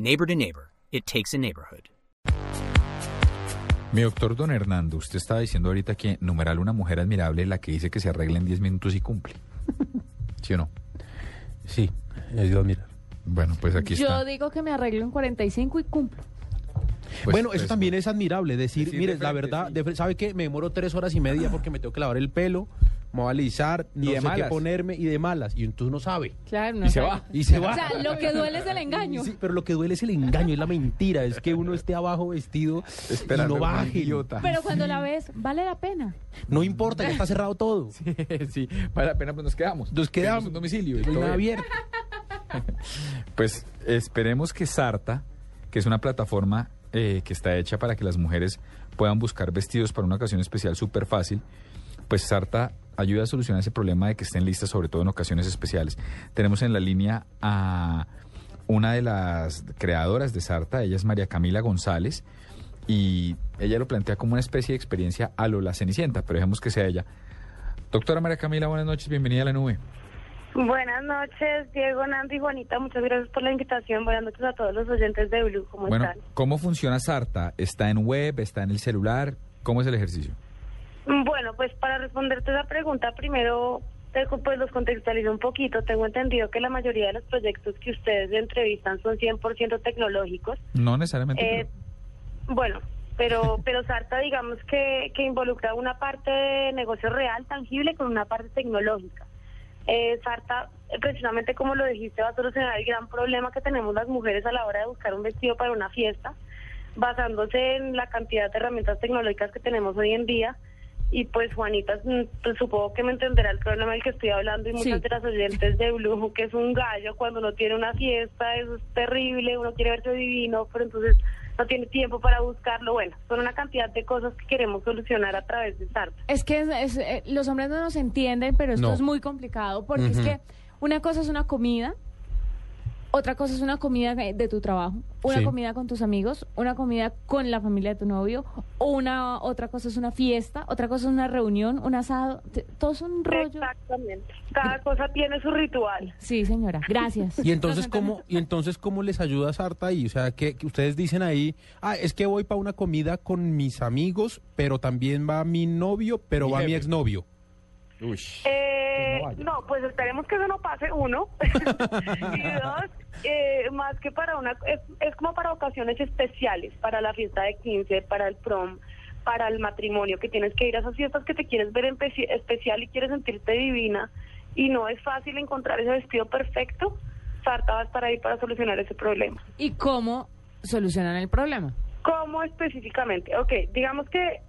Neighbor to Neighbor, it takes a neighborhood. Mi doctor Don Hernando, usted estaba diciendo ahorita que numeral una mujer admirable la que dice que se arregla en 10 minutos y cumple. ¿Sí o no? Sí, es de admirar. Bueno, pues aquí Yo está. digo que me arreglo en 45 y cumplo. Pues, bueno, pues, eso también es admirable. Decir, Decir mire, de la verdad, sí. de ¿sabe qué? Me demoro tres horas y media porque me tengo que lavar el pelo, me voy a alisar, no Y de sé qué malas. ponerme y de malas. Y entonces no sabe. Claro, no Y se va. Y se va. O sea, lo que duele es el engaño. Sí, pero lo que duele es el engaño, es la mentira. Es que uno esté abajo vestido Esperando y no baje. idiota. Pero cuando la ves, vale la pena. No importa, ya está cerrado todo. sí, vale la pena, pues nos quedamos. Nos quedamos. Un domicilio. y todo abierto. Pues esperemos que Sarta, que es una plataforma eh, que está hecha para que las mujeres puedan buscar vestidos para una ocasión especial súper fácil, pues Sarta ayuda a solucionar ese problema de que estén listas, sobre todo en ocasiones especiales. Tenemos en la línea a una de las creadoras de Sarta, ella es María Camila González, y ella lo plantea como una especie de experiencia a lo la Cenicienta, pero dejemos que sea ella. Doctora María Camila, buenas noches, bienvenida a la nube. Buenas noches, Diego, Nando y Juanita. Muchas gracias por la invitación. Buenas noches a todos los oyentes de Blue. ¿Cómo Bueno, están? ¿cómo funciona Sarta? ¿Está en web? ¿Está en el celular? ¿Cómo es el ejercicio? Bueno, pues para responderte esa pregunta, primero te- pues los contextualizo un poquito. Tengo entendido que la mayoría de los proyectos que ustedes entrevistan son 100% tecnológicos. No necesariamente. Eh, pero- bueno, pero pero Sarta digamos que, que involucra una parte de negocio real, tangible, con una parte tecnológica. Eh, Sarta, precisamente como lo dijiste, va a solucionar el gran problema que tenemos las mujeres a la hora de buscar un vestido para una fiesta, basándose en la cantidad de herramientas tecnológicas que tenemos hoy en día. Y pues Juanita, pues, supongo que me entenderá el problema del que estoy hablando y muchas Sí. de las oyentes de Blue, que es un gallo cuando uno tiene una fiesta, eso es terrible, uno quiere verse divino, pero entonces no tiene tiempo para buscarlo. Bueno, son una cantidad de cosas que queremos solucionar a través de Sarta. Es que es- es, eh, los hombres no nos entienden, pero esto No. es muy complicado porque es que una cosa es una comida, otra cosa es una comida de tu trabajo, una Sí. comida con tus amigos, una comida con la familia de tu novio, una otra cosa es una fiesta, otra cosa es una reunión, un asado, todo es un rollo. Exactamente. Cada cosa tiene su ritual. Sí, señora, gracias. Y entonces, ¿cómo, y entonces, ¿cómo les ayuda Sarta ahí? O sea, que, que ustedes dicen ahí, ah, es que voy para una comida con mis amigos, pero también va mi novio, pero Mi va mi jefe. exnovio. Uy. Eh, vaya. no, pues esperemos que eso no pase, uno. y dos, eh, más que para una, es, es como para ocasiones especiales, para la fiesta de 15, para el prom, para el matrimonio, que tienes que ir a esas fiestas que te quieres ver especial y quieres sentirte divina, y no es fácil encontrar ese vestido perfecto, Sarta va a estar ahí para solucionar ese problema. ¿Y cómo solucionan el problema? ¿Cómo específicamente? Ok, digamos que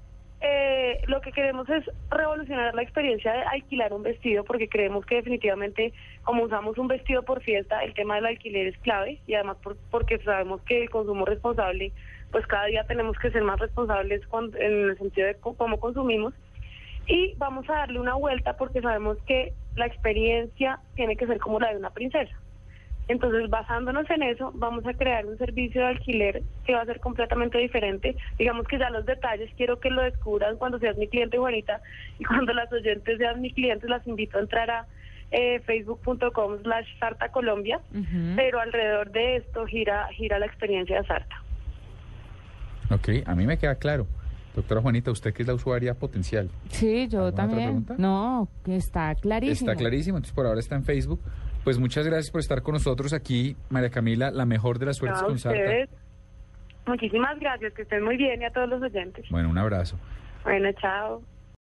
eh, lo que queremos es revolucionar la experiencia de alquilar un vestido porque creemos que definitivamente como usamos un vestido por fiesta, el tema del alquiler es clave y además por- porque sabemos que el consumo responsable, pues cada día tenemos que ser más responsables con- en el sentido de cómo consumimos y vamos a darle una vuelta porque sabemos que la experiencia tiene que ser como la de una princesa. Entonces, basándonos en eso, vamos a crear un servicio de alquiler que va a ser completamente diferente. Digamos que ya los detalles quiero que lo descubran cuando seas mi cliente, Juanita, y cuando las oyentes sean mis clientes, las invito a entrar a eh, facebook.com slash Sarta Colombia, pero alrededor de esto gira, gira la experiencia de Sarta. Ok, a mí me queda claro. Doctora Juanita, usted que es la usuaria potencial. Sí, yo ¿Alguna otra también. pregunta? No, que está clarísimo. Está clarísimo, entonces por ahora está en Facebook. Pues muchas gracias por estar con nosotros aquí, María Camila, la mejor de las suertes con Sarta. muchísimas gracias, que estén muy bien y a todos los oyentes. Bueno, un abrazo. Bueno, chao.